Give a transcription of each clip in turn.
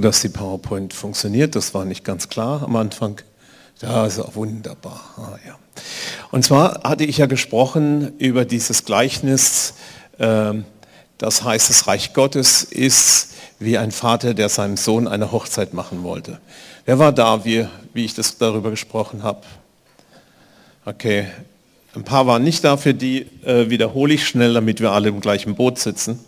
Dass die PowerPoint funktioniert, das war nicht ganz klar am Anfang. Ja, ist auch wunderbar. Ah, ja. Und zwar hatte ich ja gesprochen über dieses Gleichnis, ähm, das heißt, das Reich Gottes ist wie ein Vater, der seinem Sohn eine Hochzeit machen wollte. Wer war da, wie, wie ich das darüber gesprochen habe? Okay, ein paar waren nicht da, für die äh, wiederhole ich schnell, damit wir alle im gleichen Boot sitzen.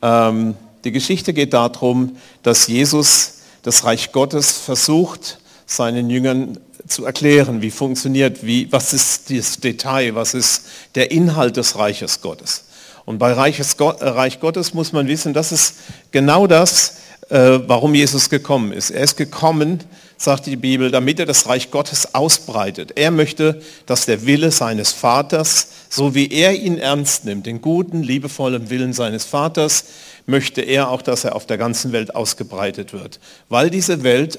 Ähm, die Geschichte geht darum, dass Jesus das Reich Gottes versucht, seinen Jüngern zu erklären, wie funktioniert, wie, was ist das Detail, was ist der Inhalt des Reiches Gottes. Und bei Reiches äh, Reich Gottes muss man wissen, das ist genau das, warum Jesus gekommen ist. Er ist gekommen, sagt die Bibel, damit er das Reich Gottes ausbreitet. Er möchte, dass der Wille seines Vaters, so wie er ihn ernst nimmt, den guten, liebevollen Willen seines Vaters, möchte er auch, dass er auf der ganzen Welt ausgebreitet wird. Weil diese Welt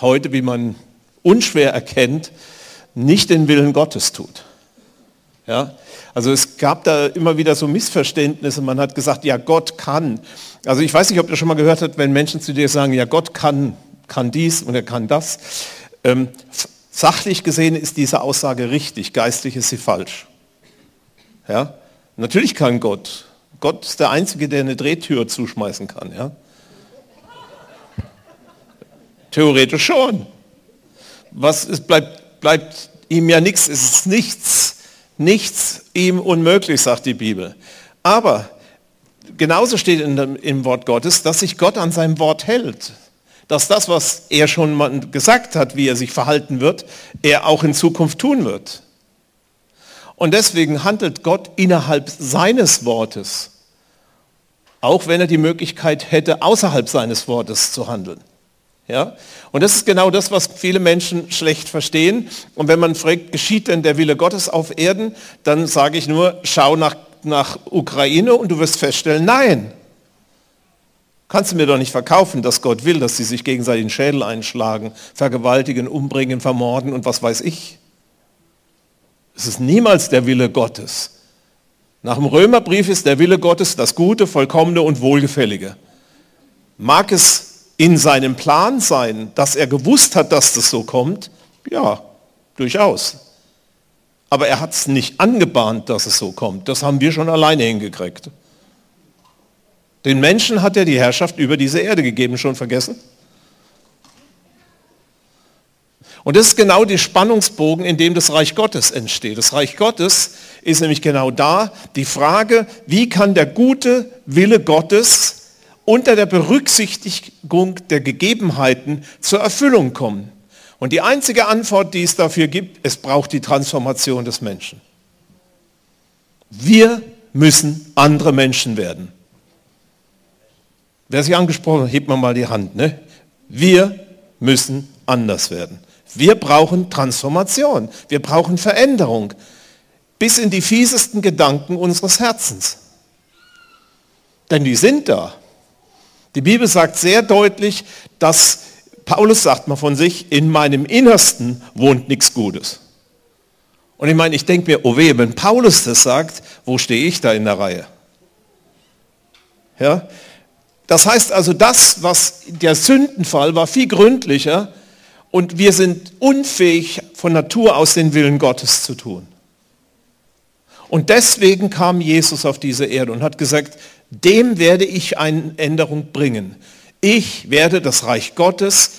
heute, wie man unschwer erkennt, nicht den Willen Gottes tut. Ja? Also es gab da immer wieder so Missverständnisse. Man hat gesagt, ja, Gott kann. Also ich weiß nicht, ob ihr schon mal gehört habt, wenn Menschen zu dir sagen, ja, Gott kann, kann dies und er kann das. Ähm, sachlich gesehen ist diese Aussage richtig, geistlich ist sie falsch. Ja? Natürlich kann Gott. Gott ist der Einzige, der eine Drehtür zuschmeißen kann. Ja? Theoretisch schon. Was ist, bleibt, bleibt ihm ja nichts, es ist nichts, nichts ihm unmöglich, sagt die Bibel. Aber genauso steht in dem, im Wort Gottes, dass sich Gott an seinem Wort hält. Dass das, was er schon gesagt hat, wie er sich verhalten wird, er auch in Zukunft tun wird. Und deswegen handelt Gott innerhalb seines Wortes, auch wenn er die Möglichkeit hätte, außerhalb seines Wortes zu handeln. Ja? Und das ist genau das, was viele Menschen schlecht verstehen. Und wenn man fragt, geschieht denn der Wille Gottes auf Erden, dann sage ich nur, schau nach, nach Ukraine und du wirst feststellen, nein. Kannst du mir doch nicht verkaufen, dass Gott will, dass sie sich gegenseitig den Schädel einschlagen, vergewaltigen, umbringen, vermorden und was weiß ich. Es ist niemals der Wille Gottes. Nach dem Römerbrief ist der Wille Gottes das Gute, Vollkommene und Wohlgefällige. Mag es in seinem Plan sein, dass er gewusst hat, dass das so kommt? Ja, durchaus. Aber er hat es nicht angebahnt, dass es so kommt. Das haben wir schon alleine hingekriegt. Den Menschen hat er die Herrschaft über diese Erde gegeben, schon vergessen? Und das ist genau der Spannungsbogen, in dem das Reich Gottes entsteht. Das Reich Gottes ist nämlich genau da die Frage, wie kann der gute Wille Gottes unter der Berücksichtigung der Gegebenheiten zur Erfüllung kommen. Und die einzige Antwort, die es dafür gibt, es braucht die Transformation des Menschen. Wir müssen andere Menschen werden. Wer sich angesprochen hat, hebt man mal die Hand. Ne? Wir müssen anders werden. Wir brauchen Transformation. Wir brauchen Veränderung. Bis in die fiesesten Gedanken unseres Herzens. Denn die sind da. Die Bibel sagt sehr deutlich, dass Paulus sagt mal von sich, in meinem Innersten wohnt nichts Gutes. Und ich meine, ich denke mir, oh weh, wenn Paulus das sagt, wo stehe ich da in der Reihe? Ja? Das heißt also, das, was der Sündenfall war, viel gründlicher und wir sind unfähig von Natur aus den Willen Gottes zu tun. Und deswegen kam Jesus auf diese Erde und hat gesagt, dem werde ich eine Änderung bringen. Ich werde das Reich Gottes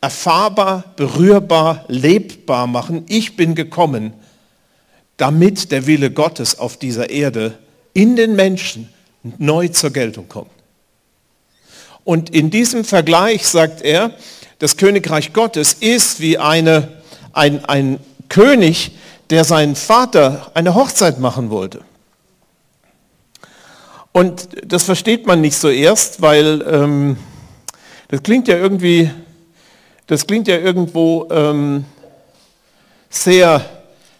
erfahrbar, berührbar, lebbar machen. Ich bin gekommen, damit der Wille Gottes auf dieser Erde in den Menschen neu zur Geltung kommt. Und in diesem Vergleich sagt er, das Königreich Gottes ist wie eine, ein, ein König, der seinen Vater eine Hochzeit machen wollte. Und das versteht man nicht so erst, weil ähm, das klingt ja irgendwie, das klingt ja irgendwo ähm, sehr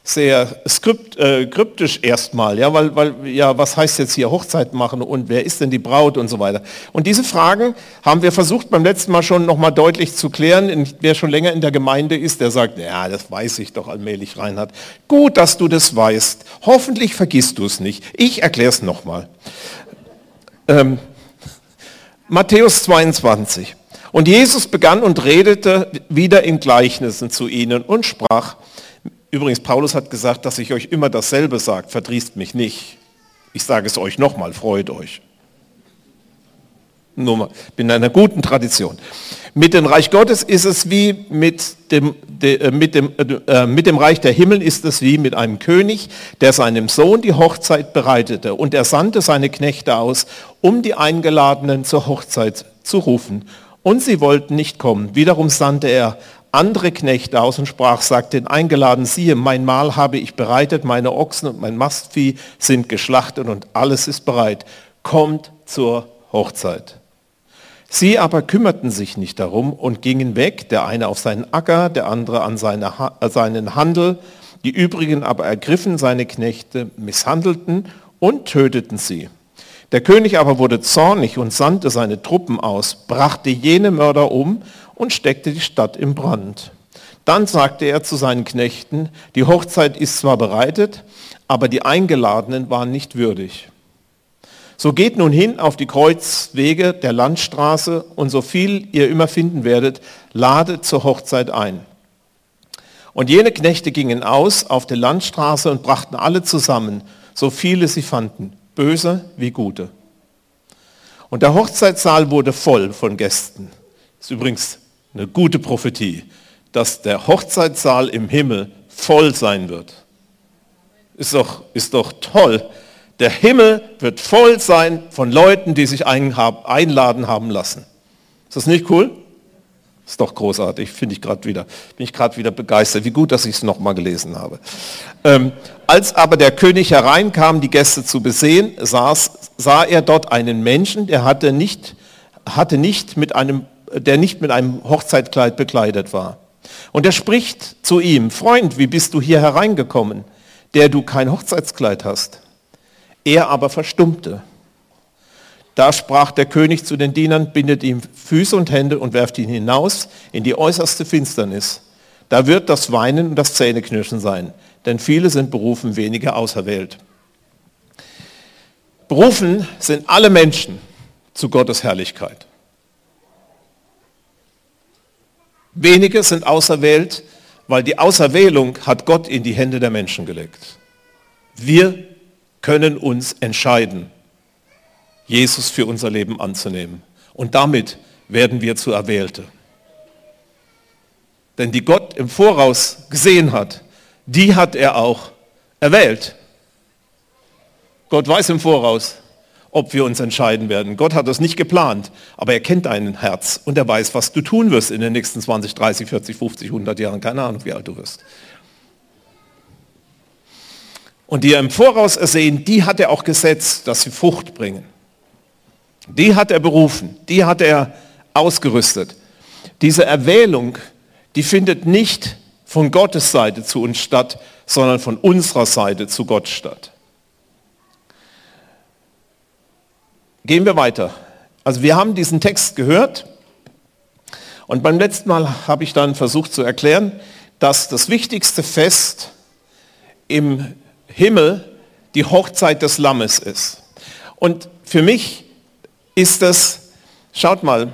sehr skript, äh, kryptisch erstmal, ja, weil, weil, ja, was heißt jetzt hier Hochzeit machen und wer ist denn die Braut und so weiter. Und diese Fragen haben wir versucht beim letzten Mal schon nochmal deutlich zu klären. Wer schon länger in der Gemeinde ist, der sagt, ja, das weiß ich doch allmählich, Reinhard. Gut, dass du das weißt. Hoffentlich vergisst du es nicht. Ich erkläre es nochmal. Ähm, Matthäus 22. Und Jesus begann und redete wieder in Gleichnissen zu ihnen und sprach, Übrigens, Paulus hat gesagt, dass ich euch immer dasselbe sage, verdrießt mich nicht. Ich sage es euch nochmal, freut euch. Nur mal, bin in einer guten Tradition. Mit dem Reich Gottes ist es wie mit dem, de, äh, mit, dem, äh, mit dem Reich der Himmel ist es wie mit einem König, der seinem Sohn die Hochzeit bereitete. Und er sandte seine Knechte aus, um die Eingeladenen zur Hochzeit zu rufen. Und sie wollten nicht kommen. Wiederum sandte er andere Knechte aus und sprach, sagt den Eingeladen, siehe, mein Mahl habe ich bereitet, meine Ochsen und mein Mastvieh sind geschlachtet und alles ist bereit. Kommt zur Hochzeit. Sie aber kümmerten sich nicht darum und gingen weg, der eine auf seinen Acker, der andere an seine, äh, seinen Handel. Die übrigen aber ergriffen seine Knechte, misshandelten und töteten sie. Der König aber wurde zornig und sandte seine Truppen aus, brachte jene Mörder um und steckte die Stadt im Brand. Dann sagte er zu seinen Knechten, die Hochzeit ist zwar bereitet, aber die Eingeladenen waren nicht würdig. So geht nun hin auf die Kreuzwege der Landstraße und so viel ihr immer finden werdet, ladet zur Hochzeit ein. Und jene Knechte gingen aus auf der Landstraße und brachten alle zusammen, so viele sie fanden, böse wie gute. Und der Hochzeitssaal wurde voll von Gästen. Das ist übrigens eine gute Prophetie, dass der Hochzeitssaal im Himmel voll sein wird. Ist doch, ist doch toll. Der Himmel wird voll sein von Leuten, die sich einladen haben lassen. Ist das nicht cool? Ist doch großartig, finde ich gerade wieder. Bin ich gerade wieder begeistert. Wie gut, dass ich es nochmal gelesen habe. Ähm, als aber der König hereinkam, die Gäste zu besehen, saß, sah er dort einen Menschen, der hatte nicht, hatte nicht mit einem der nicht mit einem Hochzeitkleid bekleidet war. Und er spricht zu ihm, Freund, wie bist du hier hereingekommen, der du kein Hochzeitskleid hast? Er aber verstummte. Da sprach der König zu den Dienern, bindet ihm Füße und Hände und werft ihn hinaus in die äußerste Finsternis. Da wird das Weinen und das Zähneknirschen sein, denn viele sind berufen, wenige auserwählt. Berufen sind alle Menschen zu Gottes Herrlichkeit. Wenige sind auserwählt, weil die Auserwählung hat Gott in die Hände der Menschen gelegt. Wir können uns entscheiden, Jesus für unser Leben anzunehmen. Und damit werden wir zu Erwählte. Denn die Gott im Voraus gesehen hat, die hat er auch erwählt. Gott weiß im Voraus, ob wir uns entscheiden werden. Gott hat das nicht geplant, aber er kennt dein Herz und er weiß, was du tun wirst in den nächsten 20, 30, 40, 50, 100 Jahren. Keine Ahnung, wie alt du wirst. Und die er im Voraus ersehen, die hat er auch gesetzt, dass sie Frucht bringen. Die hat er berufen, die hat er ausgerüstet. Diese Erwählung, die findet nicht von Gottes Seite zu uns statt, sondern von unserer Seite zu Gott statt. Gehen wir weiter. Also wir haben diesen Text gehört und beim letzten Mal habe ich dann versucht zu erklären, dass das wichtigste Fest im Himmel die Hochzeit des Lammes ist. Und für mich ist das, schaut mal,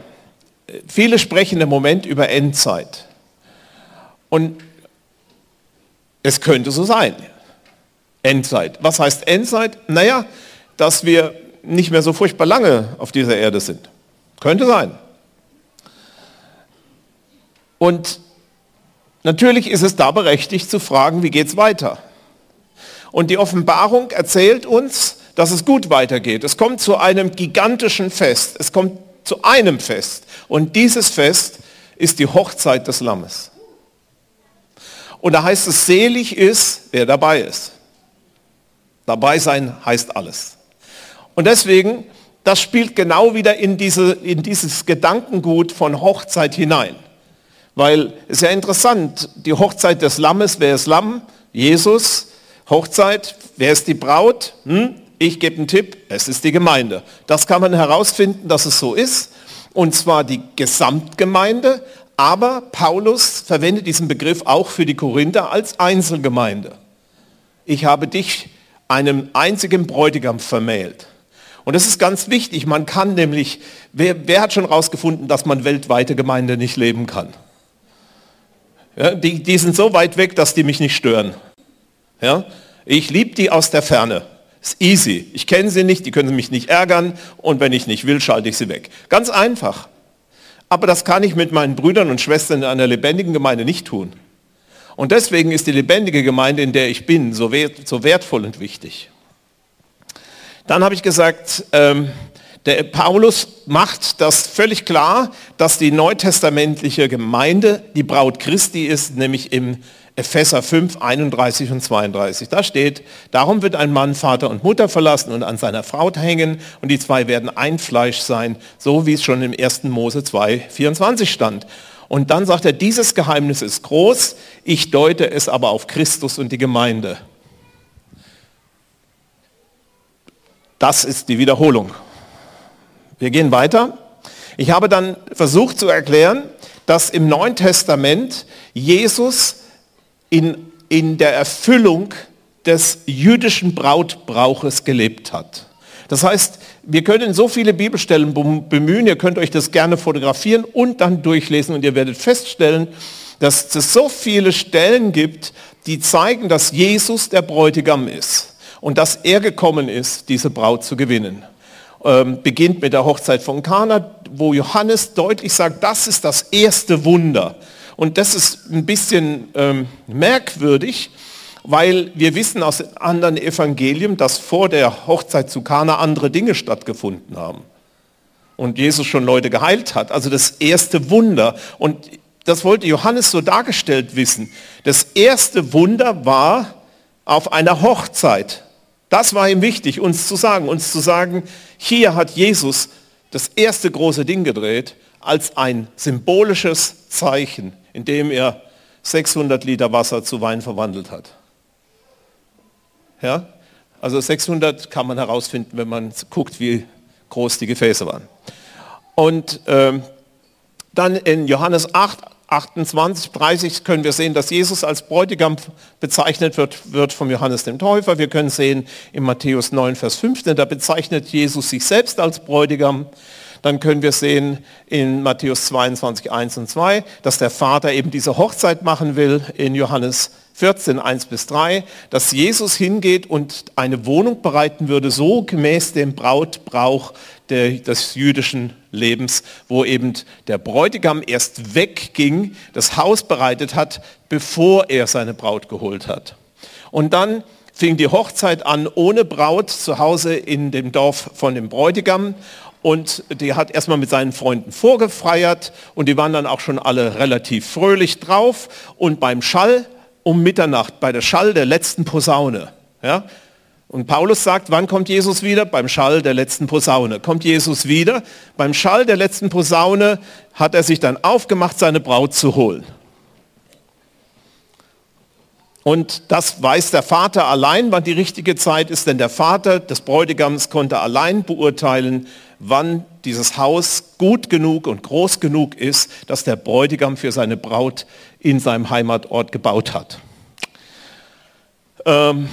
viele sprechen im Moment über Endzeit. Und es könnte so sein. Endzeit. Was heißt Endzeit? Naja, dass wir nicht mehr so furchtbar lange auf dieser Erde sind. Könnte sein. Und natürlich ist es da berechtigt zu fragen, wie geht es weiter? Und die Offenbarung erzählt uns, dass es gut weitergeht. Es kommt zu einem gigantischen Fest. Es kommt zu einem Fest. Und dieses Fest ist die Hochzeit des Lammes. Und da heißt es, selig ist, wer dabei ist. Dabei sein heißt alles. Und deswegen, das spielt genau wieder in, diese, in dieses Gedankengut von Hochzeit hinein. Weil es ist ja interessant, die Hochzeit des Lammes, wer ist Lamm? Jesus. Hochzeit, wer ist die Braut? Hm? Ich gebe einen Tipp, es ist die Gemeinde. Das kann man herausfinden, dass es so ist. Und zwar die Gesamtgemeinde, aber Paulus verwendet diesen Begriff auch für die Korinther als Einzelgemeinde. Ich habe dich einem einzigen Bräutigam vermählt. Und das ist ganz wichtig. Man kann nämlich, wer, wer hat schon herausgefunden, dass man weltweite Gemeinde nicht leben kann? Ja, die, die sind so weit weg, dass die mich nicht stören. Ja? Ich liebe die aus der Ferne. Ist easy. Ich kenne sie nicht, die können mich nicht ärgern und wenn ich nicht will, schalte ich sie weg. Ganz einfach. Aber das kann ich mit meinen Brüdern und Schwestern in einer lebendigen Gemeinde nicht tun. Und deswegen ist die lebendige Gemeinde, in der ich bin, so, wert, so wertvoll und wichtig. Dann habe ich gesagt, ähm, der Paulus macht das völlig klar, dass die neutestamentliche Gemeinde die Braut Christi ist, nämlich im Epheser 5, 31 und 32. Da steht, darum wird ein Mann Vater und Mutter verlassen und an seiner Frau hängen und die zwei werden ein Fleisch sein, so wie es schon im 1. Mose 2, 24 stand. Und dann sagt er, dieses Geheimnis ist groß, ich deute es aber auf Christus und die Gemeinde. Das ist die Wiederholung. Wir gehen weiter. Ich habe dann versucht zu erklären, dass im Neuen Testament Jesus in, in der Erfüllung des jüdischen Brautbrauches gelebt hat. Das heißt, wir können so viele Bibelstellen bemühen, ihr könnt euch das gerne fotografieren und dann durchlesen und ihr werdet feststellen, dass es so viele Stellen gibt, die zeigen, dass Jesus der Bräutigam ist und dass er gekommen ist, diese Braut zu gewinnen. Ähm, beginnt mit der Hochzeit von Kana, wo Johannes deutlich sagt, das ist das erste Wunder. Und das ist ein bisschen ähm, merkwürdig, weil wir wissen aus anderen Evangelien, dass vor der Hochzeit zu Kana andere Dinge stattgefunden haben. Und Jesus schon Leute geheilt hat. Also das erste Wunder. Und das wollte Johannes so dargestellt wissen. Das erste Wunder war auf einer Hochzeit. Das war ihm wichtig, uns zu sagen. Uns zu sagen, hier hat Jesus das erste große Ding gedreht als ein symbolisches Zeichen, indem er 600 Liter Wasser zu Wein verwandelt hat. Ja? Also 600 kann man herausfinden, wenn man guckt, wie groß die Gefäße waren. Und ähm, dann in Johannes 8, 28, 30 können wir sehen, dass Jesus als Bräutigam bezeichnet wird, wird vom Johannes dem Täufer. Wir können sehen in Matthäus 9, Vers 15, da bezeichnet Jesus sich selbst als Bräutigam. Dann können wir sehen in Matthäus 22, 1 und 2, dass der Vater eben diese Hochzeit machen will in Johannes 14, 1 bis 3, dass Jesus hingeht und eine Wohnung bereiten würde, so gemäß dem Brautbrauch der, des jüdischen Lebens, wo eben der Bräutigam erst wegging, das Haus bereitet hat, bevor er seine Braut geholt hat. Und dann fing die Hochzeit an ohne Braut zu Hause in dem Dorf von dem Bräutigam und die hat erstmal mit seinen Freunden vorgefeiert und die waren dann auch schon alle relativ fröhlich drauf und beim Schall um Mitternacht bei der Schall der letzten Posaune. Ja? Und Paulus sagt, wann kommt Jesus wieder? Beim Schall der letzten Posaune. Kommt Jesus wieder? Beim Schall der letzten Posaune hat er sich dann aufgemacht, seine Braut zu holen. Und das weiß der Vater allein, wann die richtige Zeit ist, denn der Vater des Bräutigams konnte allein beurteilen, wann dieses Haus gut genug und groß genug ist, dass der Bräutigam für seine Braut in seinem Heimatort gebaut hat. Ähm,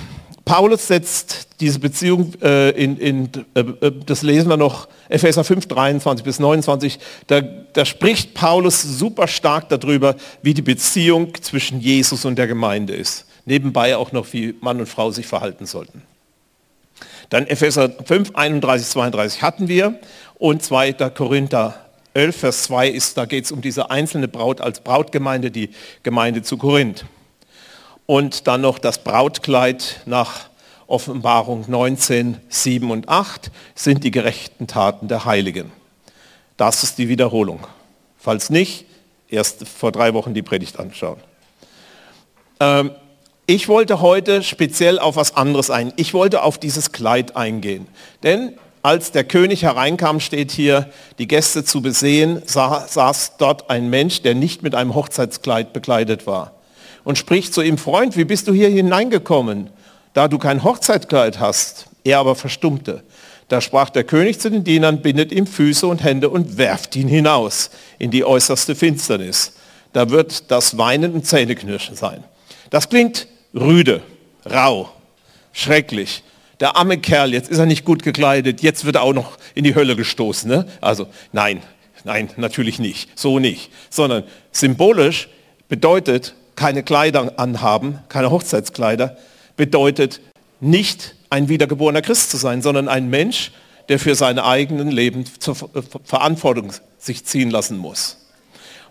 Paulus setzt diese Beziehung äh, in, in äh, äh das lesen wir noch, Epheser 5, 23 bis 29, da, da spricht Paulus super stark darüber, wie die Beziehung zwischen Jesus und der Gemeinde ist. Nebenbei auch noch, wie Mann und Frau sich verhalten sollten. Dann Epheser 5, 31, 32 hatten wir und 2. Korinther 11, Vers 2 ist, da geht es um diese einzelne Braut als Brautgemeinde, die Gemeinde zu Korinth. Und dann noch das Brautkleid nach Offenbarung 19, 7 und 8 sind die gerechten Taten der Heiligen. Das ist die Wiederholung. Falls nicht, erst vor drei Wochen die Predigt anschauen. Ähm, ich wollte heute speziell auf was anderes ein. Ich wollte auf dieses Kleid eingehen. Denn als der König hereinkam, steht hier, die Gäste zu besehen, saß dort ein Mensch, der nicht mit einem Hochzeitskleid bekleidet war. Und spricht zu ihm, Freund, wie bist du hier hineingekommen, da du kein Hochzeitskleid hast? Er aber verstummte. Da sprach der König zu den Dienern, bindet ihm Füße und Hände und werft ihn hinaus in die äußerste Finsternis. Da wird das Weinen und Zähneknirschen sein. Das klingt rüde, rau, schrecklich der arme Kerl, jetzt ist er nicht gut gekleidet, jetzt wird er auch noch in die Hölle gestoßen. Ne? Also nein, nein, natürlich nicht, so nicht. Sondern symbolisch bedeutet keine Kleider anhaben, keine Hochzeitskleider, bedeutet nicht ein wiedergeborener Christ zu sein, sondern ein Mensch, der für sein eigenes Leben zur Verantwortung sich ziehen lassen muss.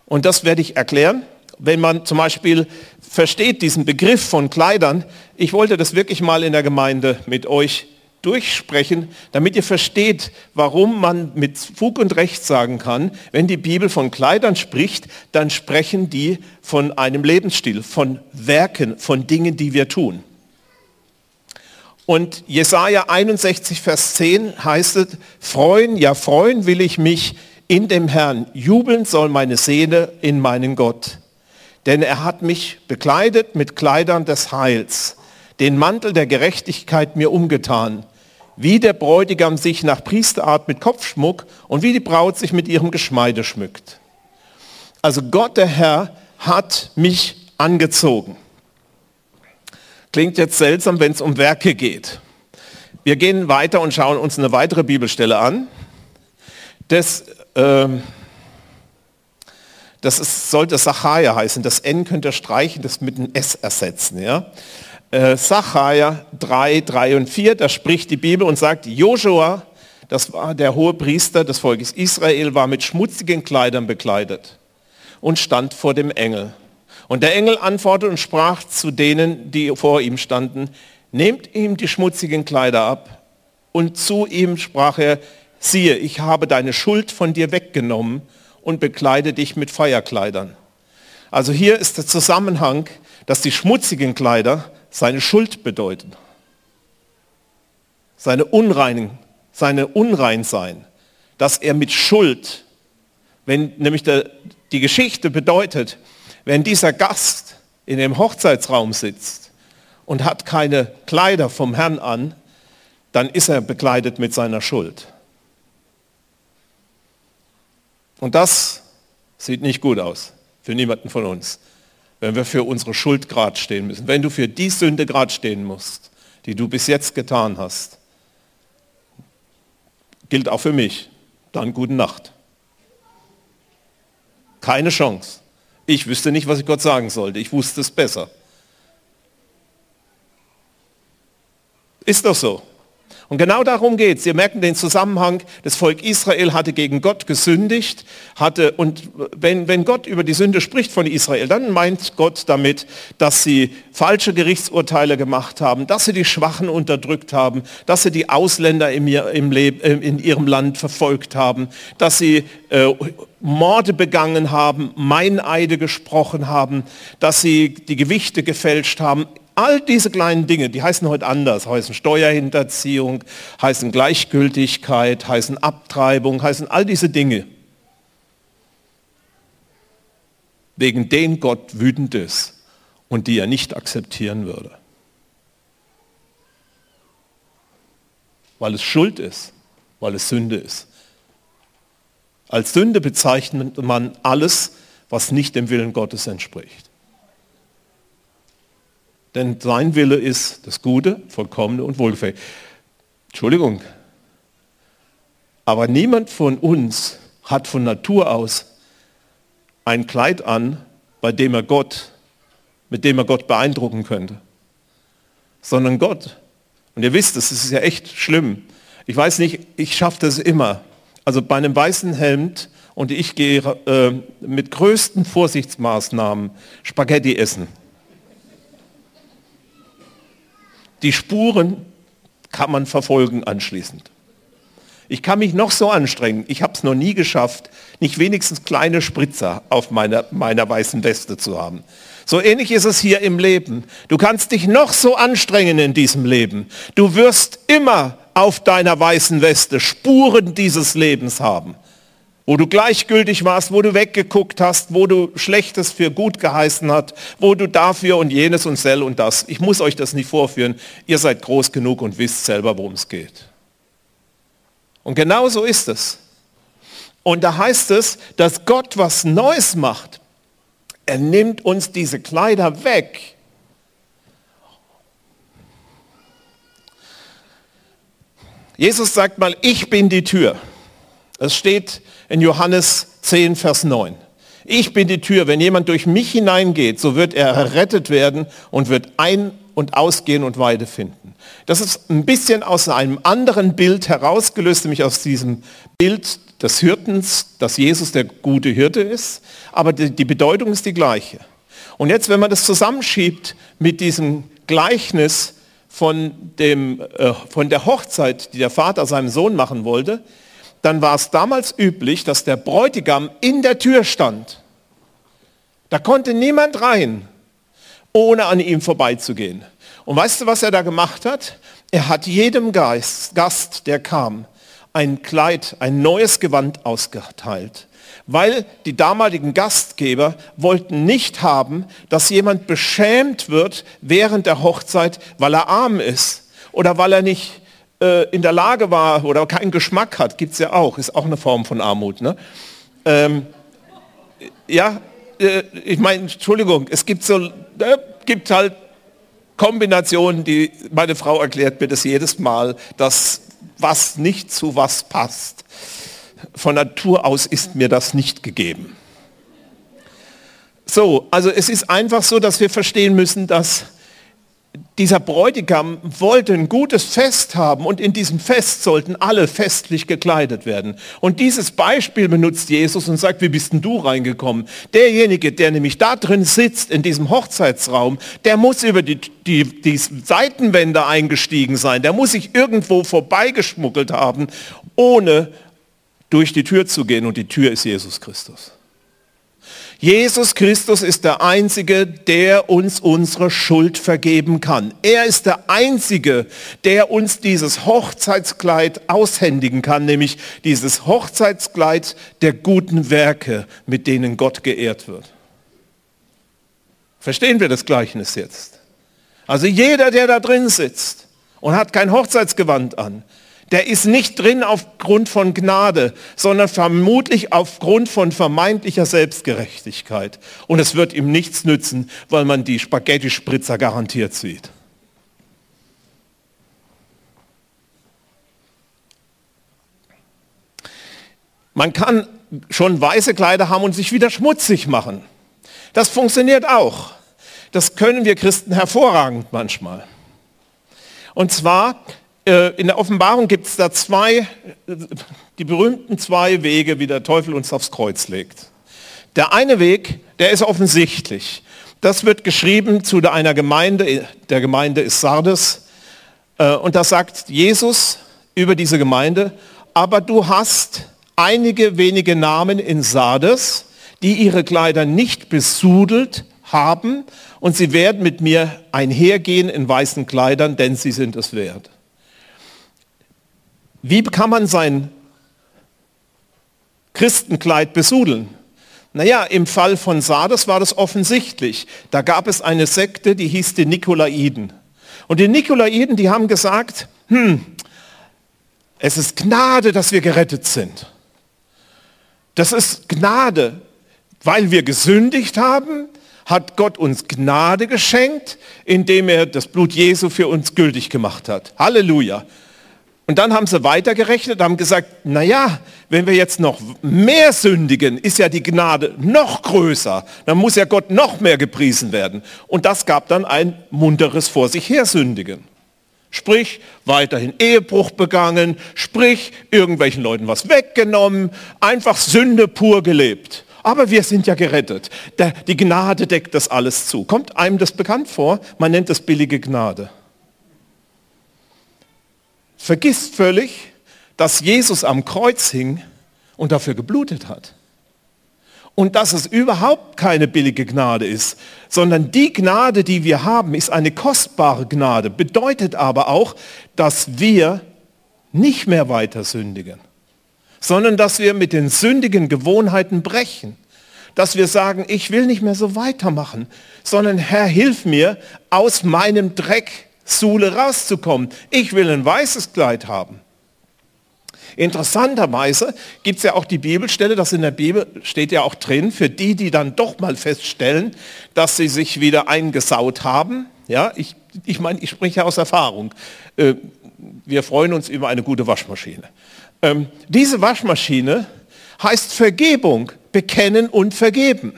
Und das werde ich erklären wenn man zum Beispiel versteht diesen Begriff von Kleidern, ich wollte das wirklich mal in der Gemeinde mit euch durchsprechen, damit ihr versteht, warum man mit Fug und Recht sagen kann, wenn die Bibel von Kleidern spricht, dann sprechen die von einem Lebensstil, von Werken, von Dingen, die wir tun. Und Jesaja 61, Vers 10 heißt es, freuen, ja freuen will ich mich in dem Herrn, jubeln soll meine Seele in meinen Gott denn er hat mich bekleidet mit Kleidern des Heils, den Mantel der Gerechtigkeit mir umgetan, wie der Bräutigam sich nach Priesterart mit Kopfschmuck und wie die Braut sich mit ihrem Geschmeide schmückt. Also Gott der Herr hat mich angezogen. Klingt jetzt seltsam, wenn es um Werke geht. Wir gehen weiter und schauen uns eine weitere Bibelstelle an. Das, äh, das ist, sollte Sacharja heißen. Das N könnt ihr streichen, das mit einem S ersetzen. Ja? Äh, Sacharja 3, 3 und 4, da spricht die Bibel und sagt, Joshua, das war der hohe Priester des Volkes Israel, war mit schmutzigen Kleidern bekleidet und stand vor dem Engel. Und der Engel antwortete und sprach zu denen, die vor ihm standen, nehmt ihm die schmutzigen Kleider ab. Und zu ihm sprach er, siehe, ich habe deine Schuld von dir weggenommen und bekleide dich mit Feierkleidern. Also hier ist der Zusammenhang, dass die schmutzigen Kleider seine Schuld bedeuten. Seine Unreinen, seine Unreinsein. Dass er mit Schuld, wenn nämlich der, die Geschichte bedeutet, wenn dieser Gast in dem Hochzeitsraum sitzt und hat keine Kleider vom Herrn an, dann ist er bekleidet mit seiner Schuld. Und das sieht nicht gut aus für niemanden von uns, wenn wir für unsere Schuld grad stehen müssen. Wenn du für die Sünde grad stehen musst, die du bis jetzt getan hast, gilt auch für mich. Dann gute Nacht. Keine Chance. Ich wüsste nicht, was ich Gott sagen sollte. Ich wusste es besser. Ist doch so. Und genau darum geht es. Sie merken den Zusammenhang, das Volk Israel hatte gegen Gott gesündigt, hatte, und wenn, wenn Gott über die Sünde spricht von Israel, dann meint Gott damit, dass sie falsche Gerichtsurteile gemacht haben, dass sie die Schwachen unterdrückt haben, dass sie die Ausländer im, im Leben, äh, in ihrem Land verfolgt haben, dass sie äh, Morde begangen haben, Meineide gesprochen haben, dass sie die Gewichte gefälscht haben. All diese kleinen Dinge, die heißen heute anders, heißen Steuerhinterziehung, heißen Gleichgültigkeit, heißen Abtreibung, heißen all diese Dinge. Wegen denen Gott wütend ist und die er nicht akzeptieren würde. Weil es Schuld ist, weil es Sünde ist. Als Sünde bezeichnet man alles, was nicht dem Willen Gottes entspricht. Denn sein Wille ist das Gute, Vollkommene und Wohlgefällige. Entschuldigung, aber niemand von uns hat von Natur aus ein Kleid an, bei dem er Gott, mit dem er Gott beeindrucken könnte. Sondern Gott. Und ihr wisst, es ist ja echt schlimm. Ich weiß nicht, ich schaffe das immer. Also bei einem weißen Hemd und ich gehe äh, mit größten Vorsichtsmaßnahmen Spaghetti essen. Die Spuren kann man verfolgen anschließend. Ich kann mich noch so anstrengen. Ich habe es noch nie geschafft, nicht wenigstens kleine Spritzer auf meiner, meiner weißen Weste zu haben. So ähnlich ist es hier im Leben. Du kannst dich noch so anstrengen in diesem Leben. Du wirst immer auf deiner weißen Weste Spuren dieses Lebens haben. Wo du gleichgültig warst, wo du weggeguckt hast, wo du Schlechtes für gut geheißen hat, wo du dafür und jenes und sel und das. Ich muss euch das nicht vorführen. Ihr seid groß genug und wisst selber, worum es geht. Und genau so ist es. Und da heißt es, dass Gott was Neues macht. Er nimmt uns diese Kleider weg. Jesus sagt mal, ich bin die Tür. Es steht in Johannes 10, Vers 9. Ich bin die Tür. Wenn jemand durch mich hineingeht, so wird er errettet werden und wird ein- und ausgehen und Weide finden. Das ist ein bisschen aus einem anderen Bild herausgelöst, nämlich aus diesem Bild des Hirtens, dass Jesus der gute Hirte ist. Aber die, die Bedeutung ist die gleiche. Und jetzt, wenn man das zusammenschiebt mit diesem Gleichnis von, dem, äh, von der Hochzeit, die der Vater seinem Sohn machen wollte, dann war es damals üblich, dass der Bräutigam in der Tür stand. Da konnte niemand rein, ohne an ihm vorbeizugehen. Und weißt du, was er da gemacht hat? Er hat jedem Geist, Gast, der kam, ein Kleid, ein neues Gewand ausgeteilt. Weil die damaligen Gastgeber wollten nicht haben, dass jemand beschämt wird während der Hochzeit, weil er arm ist oder weil er nicht äh, in der Lage war oder keinen Geschmack hat, gibt es ja auch, ist auch eine Form von Armut. Ne? Ähm, ja, äh, ich meine, Entschuldigung, es gibt so, äh, gibt halt Kombinationen, die meine Frau erklärt mir das jedes Mal, dass was nicht zu was passt. Von Natur aus ist mir das nicht gegeben. So, also es ist einfach so, dass wir verstehen müssen, dass dieser Bräutigam wollte ein gutes Fest haben und in diesem Fest sollten alle festlich gekleidet werden. Und dieses Beispiel benutzt Jesus und sagt, wie bist denn du reingekommen? Derjenige, der nämlich da drin sitzt, in diesem Hochzeitsraum, der muss über die, die, die Seitenwände eingestiegen sein, der muss sich irgendwo vorbeigeschmuggelt haben, ohne durch die Tür zu gehen. Und die Tür ist Jesus Christus. Jesus Christus ist der Einzige, der uns unsere Schuld vergeben kann. Er ist der Einzige, der uns dieses Hochzeitskleid aushändigen kann, nämlich dieses Hochzeitskleid der guten Werke, mit denen Gott geehrt wird. Verstehen wir das Gleichnis jetzt? Also jeder, der da drin sitzt und hat kein Hochzeitsgewand an, der ist nicht drin aufgrund von Gnade, sondern vermutlich aufgrund von vermeintlicher Selbstgerechtigkeit. Und es wird ihm nichts nützen, weil man die Spaghetti-Spritzer garantiert sieht. Man kann schon weiße Kleider haben und sich wieder schmutzig machen. Das funktioniert auch. Das können wir Christen hervorragend manchmal. Und zwar in der Offenbarung gibt es da zwei, die berühmten zwei Wege, wie der Teufel uns aufs Kreuz legt. Der eine Weg, der ist offensichtlich. Das wird geschrieben zu einer Gemeinde, der Gemeinde ist Sardes. Äh, und da sagt Jesus über diese Gemeinde, aber du hast einige wenige Namen in Sardes, die ihre Kleider nicht besudelt haben und sie werden mit mir einhergehen in weißen Kleidern, denn sie sind es wert. Wie kann man sein Christenkleid besudeln? Naja, im Fall von Sardes war das offensichtlich. Da gab es eine Sekte, die hieß die Nikolaiden. Und die Nikolaiden, die haben gesagt, hm, es ist Gnade, dass wir gerettet sind. Das ist Gnade, weil wir gesündigt haben, hat Gott uns Gnade geschenkt, indem er das Blut Jesu für uns gültig gemacht hat. Halleluja. Und dann haben sie weitergerechnet, haben gesagt, naja, wenn wir jetzt noch mehr sündigen, ist ja die Gnade noch größer. Dann muss ja Gott noch mehr gepriesen werden. Und das gab dann ein munteres vor sich her sündigen. Sprich, weiterhin Ehebruch begangen, sprich, irgendwelchen Leuten was weggenommen, einfach Sünde pur gelebt. Aber wir sind ja gerettet. Die Gnade deckt das alles zu. Kommt einem das bekannt vor? Man nennt das billige Gnade vergisst völlig, dass Jesus am Kreuz hing und dafür geblutet hat. Und dass es überhaupt keine billige Gnade ist, sondern die Gnade, die wir haben, ist eine kostbare Gnade, bedeutet aber auch, dass wir nicht mehr weiter sündigen, sondern dass wir mit den sündigen Gewohnheiten brechen. Dass wir sagen, ich will nicht mehr so weitermachen, sondern Herr, hilf mir, aus meinem Drecksule rauszukommen. Ich will ein weißes Kleid haben. Interessanterweise gibt es ja auch die Bibelstelle, das in der Bibel steht ja auch drin, für die, die dann doch mal feststellen, dass sie sich wieder eingesaut haben. Ja, ich, ich meine, ich spreche aus Erfahrung. Äh, wir freuen uns über eine gute Waschmaschine. Ähm, diese Waschmaschine heißt Vergebung, bekennen und vergeben.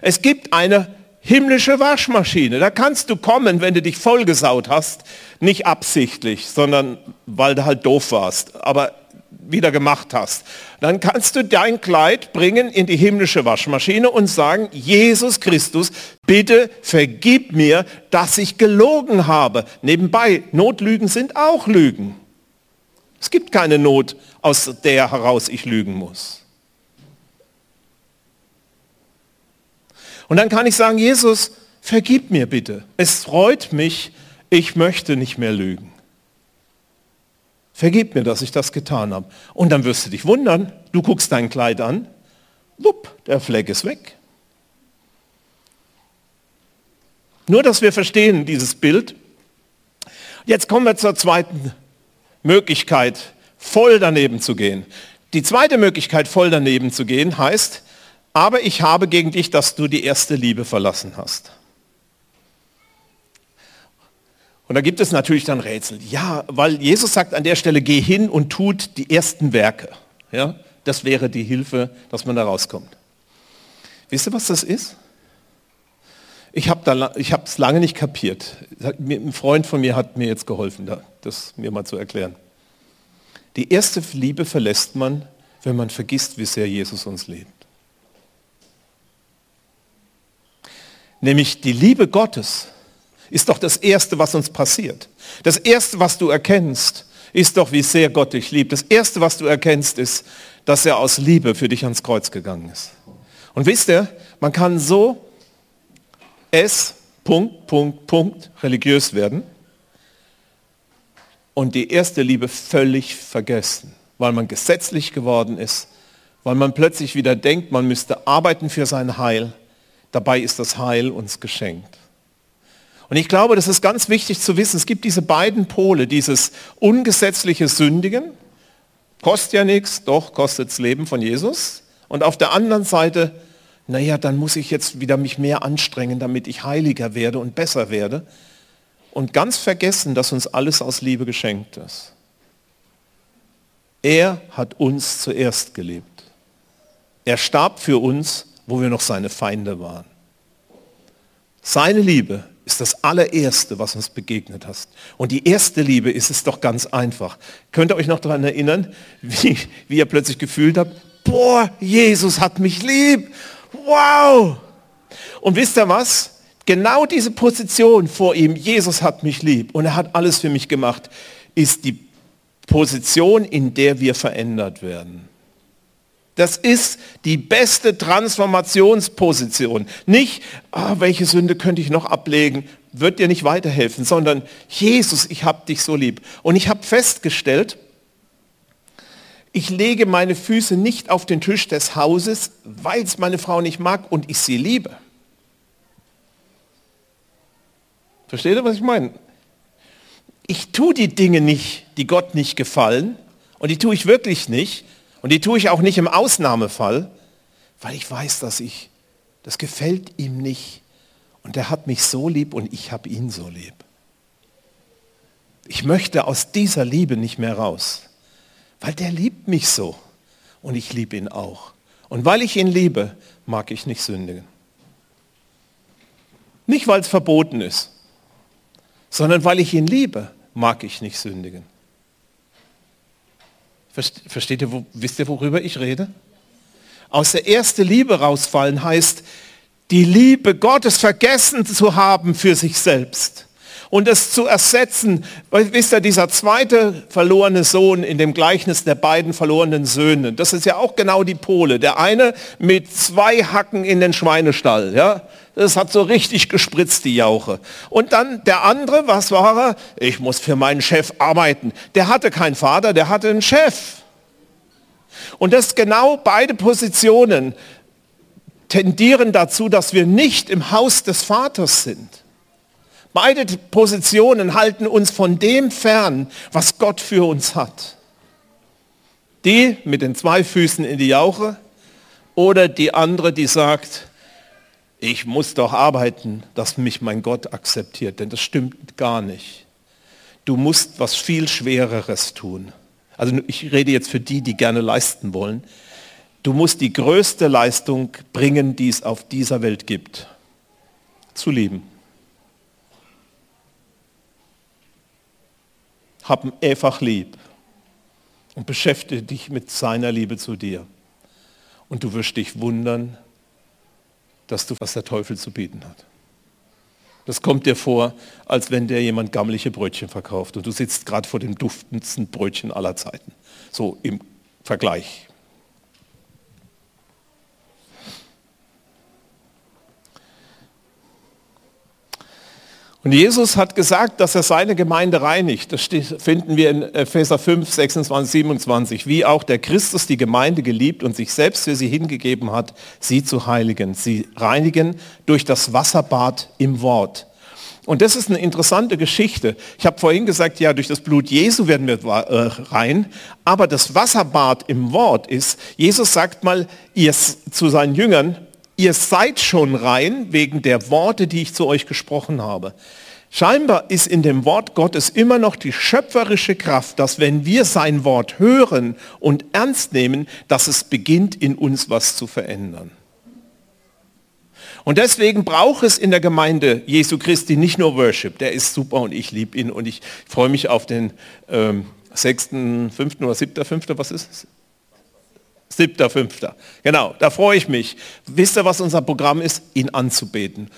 Es gibt eine himmlische Waschmaschine. Da kannst du kommen, wenn du dich vollgesaut hast, nicht absichtlich, sondern weil du halt doof warst. Aber wieder gemacht hast, dann kannst du dein Kleid bringen in die himmlische Waschmaschine und sagen, Jesus Christus, bitte vergib mir, dass ich gelogen habe. Nebenbei, Notlügen sind auch Lügen. Es gibt keine Not, aus der heraus ich lügen muss. Und dann kann ich sagen, Jesus, vergib mir bitte. Es freut mich, ich möchte nicht mehr lügen. Vergib mir, dass ich das getan habe. Und dann wirst du dich wundern, du guckst dein Kleid an, wupp, der Fleck ist weg. Nur, dass wir verstehen dieses Bild. Jetzt kommen wir zur zweiten Möglichkeit, voll daneben zu gehen. Die zweite Möglichkeit, voll daneben zu gehen, heißt, aber ich habe gegen dich, dass du die erste Liebe verlassen hast. Und da gibt es natürlich dann Rätsel. Ja, weil Jesus sagt an der Stelle, geh hin und tut die ersten Werke. Ja, das wäre die Hilfe, dass man da rauskommt. Wisst ihr, was das ist? Ich habe es lange nicht kapiert. Ein Freund von mir hat mir jetzt geholfen, das mir mal zu erklären. Die erste Liebe verlässt man, wenn man vergisst, wie sehr Jesus uns liebt. Nämlich die Liebe Gottes ist doch das Erste, was uns passiert. Das Erste, was du erkennst, ist doch, wie sehr Gott dich liebt. Das Erste, was du erkennst, ist, dass er aus Liebe für dich ans Kreuz gegangen ist. Und wisst ihr, man kann so es, Punkt, Punkt, Punkt, religiös werden und die erste Liebe völlig vergessen, weil man gesetzlich geworden ist, weil man plötzlich wieder denkt, man müsste arbeiten für sein Heil. Dabei ist das Heil uns geschenkt. Und ich glaube, das ist ganz wichtig zu wissen, es gibt diese beiden Pole, dieses ungesetzliche Sündigen, kostet ja nichts, doch kostet das Leben von Jesus. Und auf der anderen Seite, naja, dann muss ich jetzt wieder mich mehr anstrengen, damit ich heiliger werde und besser werde. Und ganz vergessen, dass uns alles aus Liebe geschenkt ist. Er hat uns zuerst gelebt. Er starb für uns, wo wir noch seine Feinde waren. Seine Liebe ist das allererste, was uns begegnet hast. Und die erste Liebe ist es doch ganz einfach. Könnt ihr euch noch daran erinnern, wie, wie ihr plötzlich gefühlt habt, boah, Jesus hat mich lieb. Wow! Und wisst ihr was? Genau diese Position vor ihm, Jesus hat mich lieb und er hat alles für mich gemacht, ist die Position, in der wir verändert werden. Das ist die beste Transformationsposition. Nicht, ah, welche Sünde könnte ich noch ablegen, wird dir nicht weiterhelfen, sondern Jesus, ich habe dich so lieb. Und ich habe festgestellt, ich lege meine Füße nicht auf den Tisch des Hauses, weil es meine Frau nicht mag und ich sie liebe. Versteht ihr, was ich meine? Ich tue die Dinge nicht, die Gott nicht gefallen und die tue ich wirklich nicht, und die tue ich auch nicht im Ausnahmefall, weil ich weiß, dass ich, das gefällt ihm nicht. Und er hat mich so lieb und ich habe ihn so lieb. Ich möchte aus dieser Liebe nicht mehr raus, weil der liebt mich so und ich liebe ihn auch. Und weil ich ihn liebe, mag ich nicht sündigen. Nicht, weil es verboten ist, sondern weil ich ihn liebe, mag ich nicht sündigen. Versteht ihr, wo, wisst ihr, worüber ich rede? Aus der ersten Liebe rausfallen heißt, die Liebe Gottes vergessen zu haben für sich selbst. Und es zu ersetzen, wisst ihr, dieser zweite verlorene Sohn in dem Gleichnis der beiden verlorenen Söhne, das ist ja auch genau die Pole. Der eine mit zwei Hacken in den Schweinestall, ja. Das hat so richtig gespritzt, die Jauche. Und dann der andere, was war er? Ich muss für meinen Chef arbeiten. Der hatte keinen Vater, der hatte einen Chef. Und das genau beide Positionen tendieren dazu, dass wir nicht im Haus des Vaters sind. Beide Positionen halten uns von dem fern, was Gott für uns hat. Die mit den zwei Füßen in die Jauche oder die andere, die sagt, ich muss doch arbeiten, dass mich mein Gott akzeptiert, denn das stimmt gar nicht. Du musst was viel Schwereres tun. Also ich rede jetzt für die, die gerne leisten wollen. Du musst die größte Leistung bringen, die es auf dieser Welt gibt. Zu lieben. Hab ihn einfach lieb und beschäftige dich mit seiner Liebe zu dir. Und du wirst dich wundern, dass du, was der Teufel zu bieten hat. Das kommt dir vor, als wenn dir jemand gammelige Brötchen verkauft und du sitzt gerade vor dem duftendsten Brötchen aller Zeiten. So im Vergleich. Und Jesus hat gesagt, dass er seine Gemeinde reinigt. Das finden wir in Epheser 5, 26, 27. Wie auch der Christus die Gemeinde geliebt und sich selbst für sie hingegeben hat, sie zu heiligen. Sie reinigen durch das Wasserbad im Wort. Und das ist eine interessante Geschichte. Ich habe vorhin gesagt, ja, durch das Blut Jesu werden wir äh, rein. Aber das Wasserbad im Wort ist, Jesus sagt mal ihr, zu seinen Jüngern, ihr seid schon rein wegen der Worte, die ich zu euch gesprochen habe. Scheinbar ist in dem Wort Gottes immer noch die schöpferische Kraft, dass wenn wir sein Wort hören und ernst nehmen, dass es beginnt in uns was zu verändern. Und deswegen braucht es in der Gemeinde Jesu Christi nicht nur Worship, der ist super und ich liebe ihn und ich freue mich auf den ähm, 6., 5. oder 7., 5., was ist es? Siebter, fünfter. Genau, da freue ich mich. Wisst ihr, was unser Programm ist? Ihn anzubeten.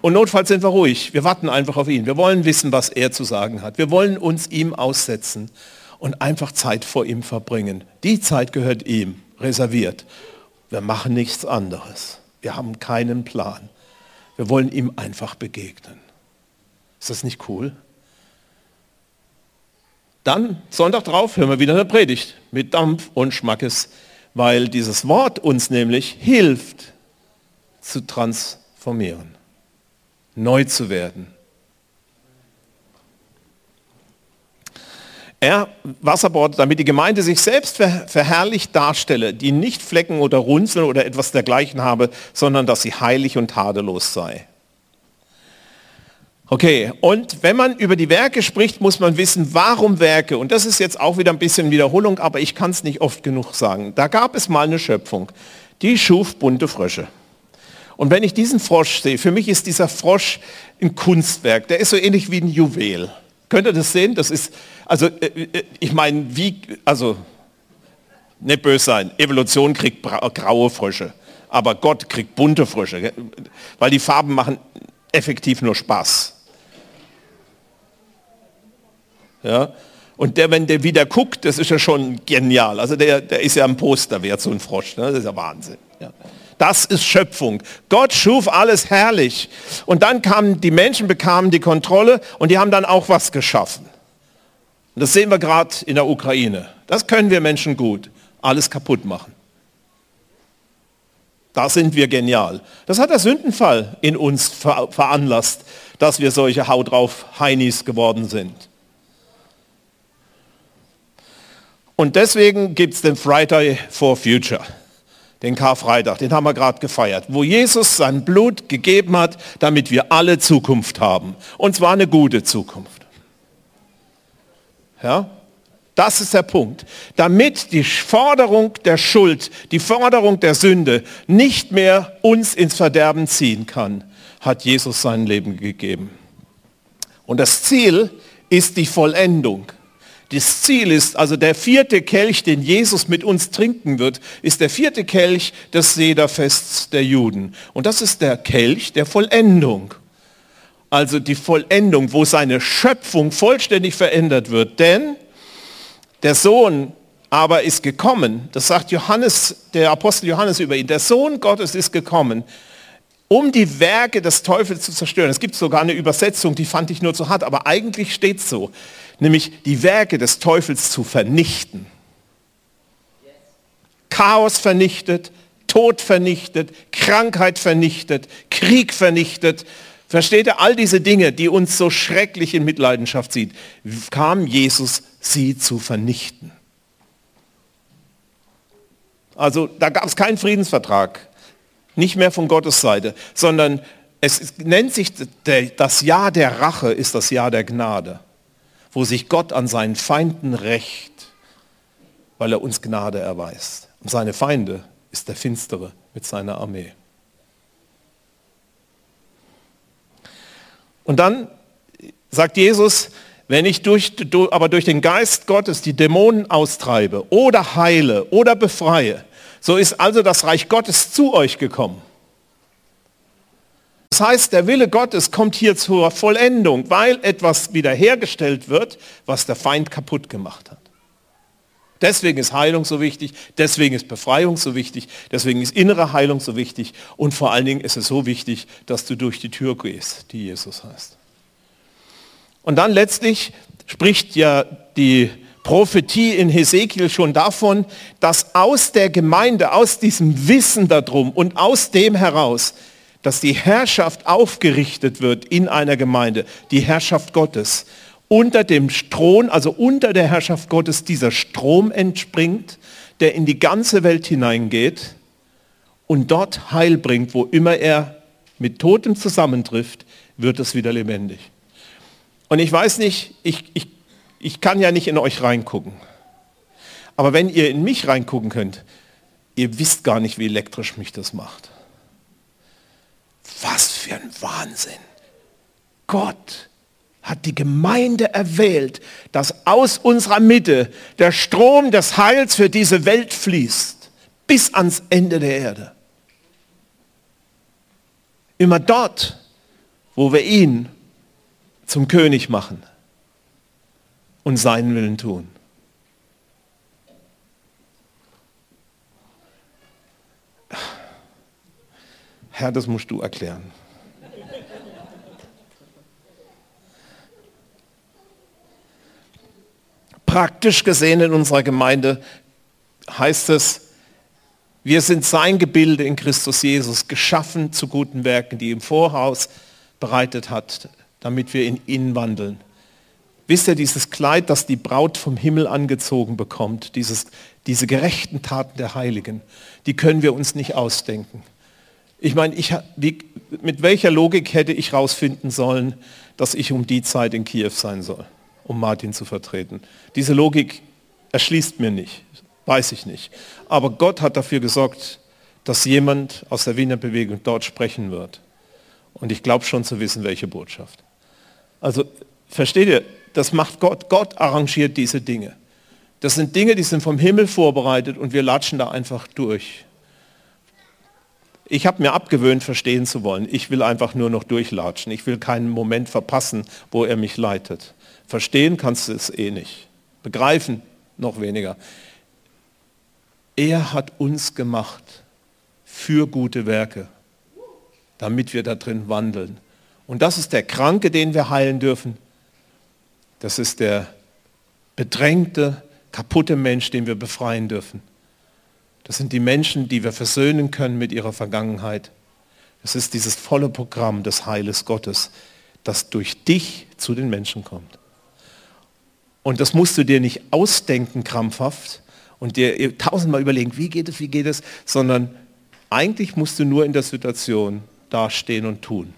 Und notfalls sind wir ruhig. Wir warten einfach auf ihn. Wir wollen wissen, was er zu sagen hat. Wir wollen uns ihm aussetzen und einfach Zeit vor ihm verbringen. Die Zeit gehört ihm, reserviert. Wir machen nichts anderes. Wir haben keinen Plan. Wir wollen ihm einfach begegnen. Ist das nicht cool? Dann, Sonntag drauf, hören wir wieder eine Predigt mit Dampf und Schmackes weil dieses Wort uns nämlich hilft zu transformieren, neu zu werden. Er, Wasserbord, damit die Gemeinde sich selbst verherrlicht darstelle, die nicht Flecken oder Runzeln oder etwas dergleichen habe, sondern dass sie heilig und tadellos sei. Okay, und wenn man über die Werke spricht, muss man wissen, warum Werke. Und das ist jetzt auch wieder ein bisschen Wiederholung, aber ich kann es nicht oft genug sagen. Da gab es mal eine Schöpfung, die schuf bunte Frösche. Und wenn ich diesen Frosch sehe, für mich ist dieser Frosch ein Kunstwerk. Der ist so ähnlich wie ein Juwel. Könnt ihr das sehen? Das ist, also äh, äh, ich meine, wie, also nicht böse sein, Evolution kriegt graue Frösche, aber Gott kriegt bunte Frösche, weil die Farben machen effektiv nur Spaß. Ja? Und der, wenn der wieder guckt, das ist ja schon genial. Also der, der ist ja ein Poster wert, so ein Frosch. Ne? Das ist ja Wahnsinn. Ja. Das ist Schöpfung. Gott schuf alles herrlich. Und dann kamen die Menschen, bekamen die Kontrolle und die haben dann auch was geschaffen. Und das sehen wir gerade in der Ukraine. Das können wir Menschen gut. Alles kaputt machen. Da sind wir genial. Das hat der Sündenfall in uns veranlasst, dass wir solche Haut drauf Heinis geworden sind. Und deswegen gibt es den Friday for Future, den Karfreitag, den haben wir gerade gefeiert, wo Jesus sein Blut gegeben hat, damit wir alle Zukunft haben. Und zwar eine gute Zukunft. Ja? Das ist der Punkt. Damit die Forderung der Schuld, die Forderung der Sünde nicht mehr uns ins Verderben ziehen kann, hat Jesus sein Leben gegeben. Und das Ziel ist die Vollendung. Das Ziel ist, also der vierte Kelch, den Jesus mit uns trinken wird, ist der vierte Kelch des Sederfests der Juden. Und das ist der Kelch der Vollendung. also die Vollendung, wo seine Schöpfung vollständig verändert wird. Denn der Sohn aber ist gekommen, das sagt Johannes, der Apostel Johannes über ihn, der Sohn Gottes ist gekommen, um die Werke des Teufels zu zerstören. Es gibt sogar eine Übersetzung, die fand ich nur zu hart, aber eigentlich steht es so, nämlich die Werke des Teufels zu vernichten. Chaos vernichtet, Tod vernichtet, Krankheit vernichtet, Krieg vernichtet. Versteht ihr, all diese Dinge, die uns so schrecklich in Mitleidenschaft zieht, kam Jesus, sie zu vernichten. Also da gab es keinen Friedensvertrag, nicht mehr von Gottes Seite, sondern es nennt sich, das Jahr der Rache ist das Jahr der Gnade, wo sich Gott an seinen Feinden rächt, weil er uns Gnade erweist. Und seine Feinde ist der Finstere mit seiner Armee. Und dann sagt Jesus, wenn ich durch, aber durch den Geist Gottes die Dämonen austreibe oder heile oder befreie, so ist also das Reich Gottes zu euch gekommen. Das heißt, der Wille Gottes kommt hier zur Vollendung, weil etwas wiederhergestellt wird, was der Feind kaputt gemacht hat. Deswegen ist Heilung so wichtig, deswegen ist Befreiung so wichtig, deswegen ist innere Heilung so wichtig und vor allen Dingen ist es so wichtig, dass du durch die Tür gehst, die Jesus heißt. Und dann letztlich spricht ja die Prophetie in Hesekiel schon davon, dass aus der Gemeinde, aus diesem Wissen darum und aus dem heraus, dass die Herrschaft aufgerichtet wird in einer Gemeinde, die Herrschaft Gottes, unter dem Strom, also unter der Herrschaft Gottes dieser Strom entspringt, der in die ganze Welt hineingeht und dort Heil bringt, wo immer er mit Totem zusammentrifft, wird es wieder lebendig. Und ich weiß nicht, ich, ich, ich kann ja nicht in euch reingucken. Aber wenn ihr in mich reingucken könnt, ihr wisst gar nicht, wie elektrisch mich das macht. Was für ein Wahnsinn. Gott hat die Gemeinde erwählt, dass aus unserer Mitte der Strom des Heils für diese Welt fließt, bis ans Ende der Erde. Immer dort, wo wir ihn zum König machen und seinen Willen tun. Herr, das musst du erklären. Praktisch gesehen in unserer Gemeinde heißt es, wir sind sein Gebilde in Christus Jesus, geschaffen zu guten Werken, die im Voraus bereitet hat, damit wir in ihn wandeln. Wisst ihr, dieses Kleid, das die Braut vom Himmel angezogen bekommt, dieses, diese gerechten Taten der Heiligen, die können wir uns nicht ausdenken. Ich meine, ich, wie, mit welcher Logik hätte ich herausfinden sollen, dass ich um die Zeit in Kiew sein soll, um Martin zu vertreten? Diese Logik erschließt mir nicht, weiß ich nicht. Aber Gott hat dafür gesorgt, dass jemand aus der Wiener Bewegung dort sprechen wird. Und ich glaube schon zu wissen, welche Botschaft. Also versteht ihr, das macht Gott. Gott arrangiert diese Dinge. Das sind Dinge, die sind vom Himmel vorbereitet und wir latschen da einfach durch. Ich habe mir abgewöhnt, verstehen zu wollen. Ich will einfach nur noch durchlatschen. Ich will keinen Moment verpassen, wo er mich leitet. Verstehen kannst du es eh nicht. Begreifen noch weniger. Er hat uns gemacht für gute Werke, damit wir da drin wandeln. Und das ist der Kranke, den wir heilen dürfen. Das ist der bedrängte, kaputte Mensch, den wir befreien dürfen. Das sind die Menschen, die wir versöhnen können mit ihrer Vergangenheit. Es ist dieses volle Programm des Heiles Gottes, das durch dich zu den Menschen kommt. Und das musst du dir nicht ausdenken krampfhaft und dir tausendmal überlegen, wie geht es, wie geht es, sondern eigentlich musst du nur in der Situation dastehen und tun.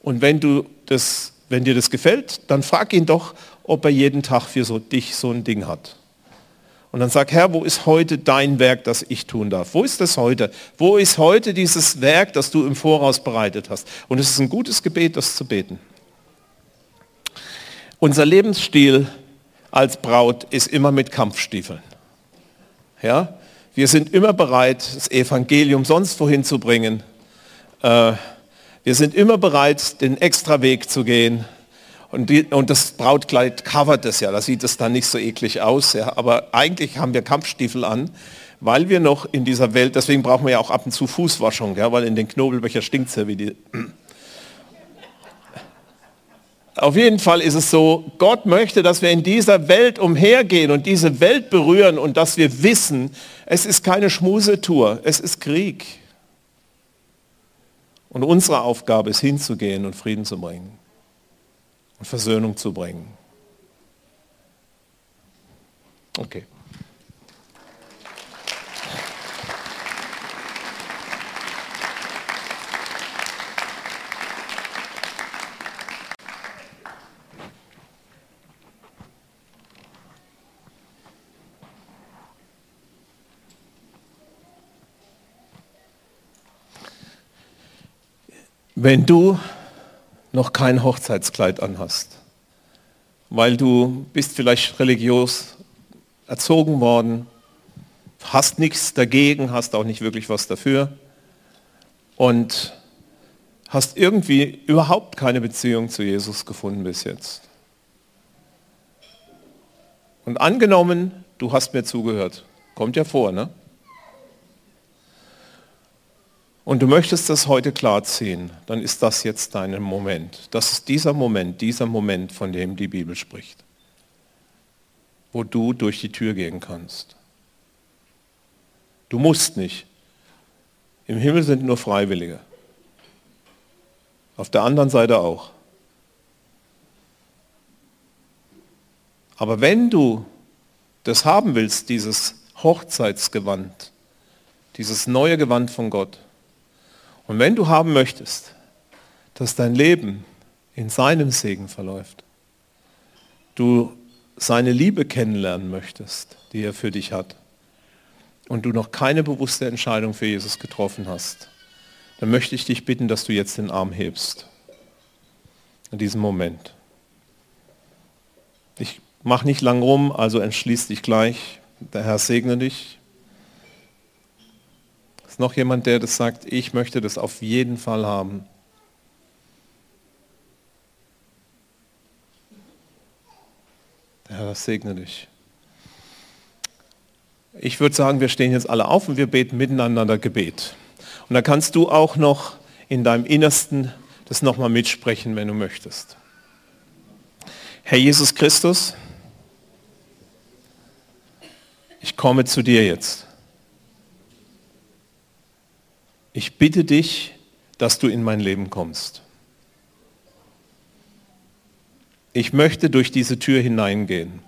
Und wenn, du das, wenn dir das gefällt, dann frag ihn doch, ob er jeden Tag für so dich so ein Ding hat. Und dann sag, Herr, wo ist heute dein Werk, das ich tun darf? Wo ist das heute? Wo ist heute dieses Werk, das du im Voraus bereitet hast? Und es ist ein gutes Gebet, das zu beten. Unser Lebensstil als Braut ist immer mit Kampfstiefeln. Ja? Wir sind immer bereit, das Evangelium sonst wohin zu bringen. Äh, Wir sind immer bereit, den extra Weg zu gehen. Und, die, und das Brautkleid covert das ja, da sieht es dann nicht so eklig aus. Ja. Aber eigentlich haben wir Kampfstiefel an, weil wir noch in dieser Welt, deswegen brauchen wir ja auch ab und zu Fußwaschung, ja, weil in den Knobelbecher stinkt es ja wie die. Auf jeden Fall ist es so, Gott möchte, dass wir in dieser Welt umhergehen und diese Welt berühren und dass wir wissen, es ist keine Schmusetour, es ist Krieg. Und unsere Aufgabe ist hinzugehen und Frieden zu bringen und Versöhnung zu bringen. Okay. Wenn du noch kein Hochzeitskleid anhast, weil du bist vielleicht religiös erzogen worden, hast nichts dagegen, hast auch nicht wirklich was dafür und hast irgendwie überhaupt keine Beziehung zu Jesus gefunden bis jetzt. Und angenommen, du hast mir zugehört, kommt ja vor, ne? Und du möchtest das heute klarziehen, dann ist das jetzt dein Moment. Das ist dieser Moment, dieser Moment, von dem die Bibel spricht, wo du durch die Tür gehen kannst. Du musst nicht. Im Himmel sind nur Freiwillige. Auf der anderen Seite auch. Aber wenn du das haben willst, dieses Hochzeitsgewand, dieses neue Gewand von Gott, und wenn du haben möchtest, dass dein Leben in seinem Segen verläuft, du seine Liebe kennenlernen möchtest, die er für dich hat, und du noch keine bewusste Entscheidung für Jesus getroffen hast, dann möchte ich dich bitten, dass du jetzt den Arm hebst. In diesem Moment. Ich mache nicht lang rum, also entschließ dich gleich. Der Herr segne dich. Ist noch jemand, der das sagt, ich möchte das auf jeden Fall haben? Der Herr segne dich. Ich würde sagen, wir stehen jetzt alle auf und wir beten miteinander Gebet. Und da kannst du auch noch in deinem Innersten das nochmal mitsprechen, wenn du möchtest. Herr Jesus Christus, ich komme zu dir jetzt. Ich bitte dich, dass du in mein Leben kommst. Ich möchte durch diese Tür hineingehen.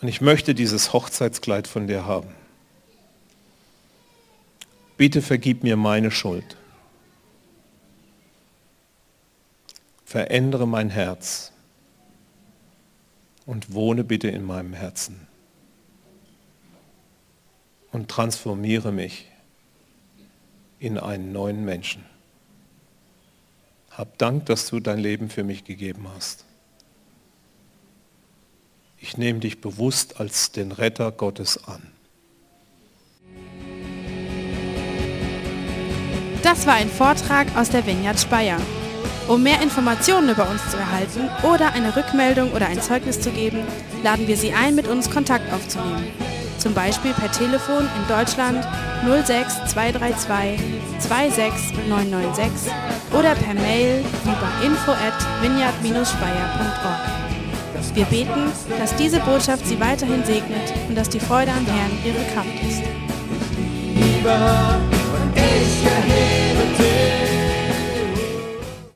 Und ich möchte dieses Hochzeitskleid von dir haben. Bitte vergib mir meine Schuld. Verändere mein Herz und wohne bitte in meinem Herzen. Und transformiere mich in einen neuen Menschen. Hab Dank, dass du dein Leben für mich gegeben hast. Ich nehme dich bewusst als den Retter Gottes an. Das war ein Vortrag aus der Vineyard Speyer. Um mehr Informationen über uns zu erhalten oder eine Rückmeldung oder ein Zeugnis zu geben, laden wir Sie ein, mit uns Kontakt aufzunehmen zum Beispiel per Telefon in Deutschland 06 232 26996 oder per Mail über info at vineyard-speyer.org. Wir beten, dass diese Botschaft Sie weiterhin segnet und dass die Freude am Herrn Ihre Kraft ist.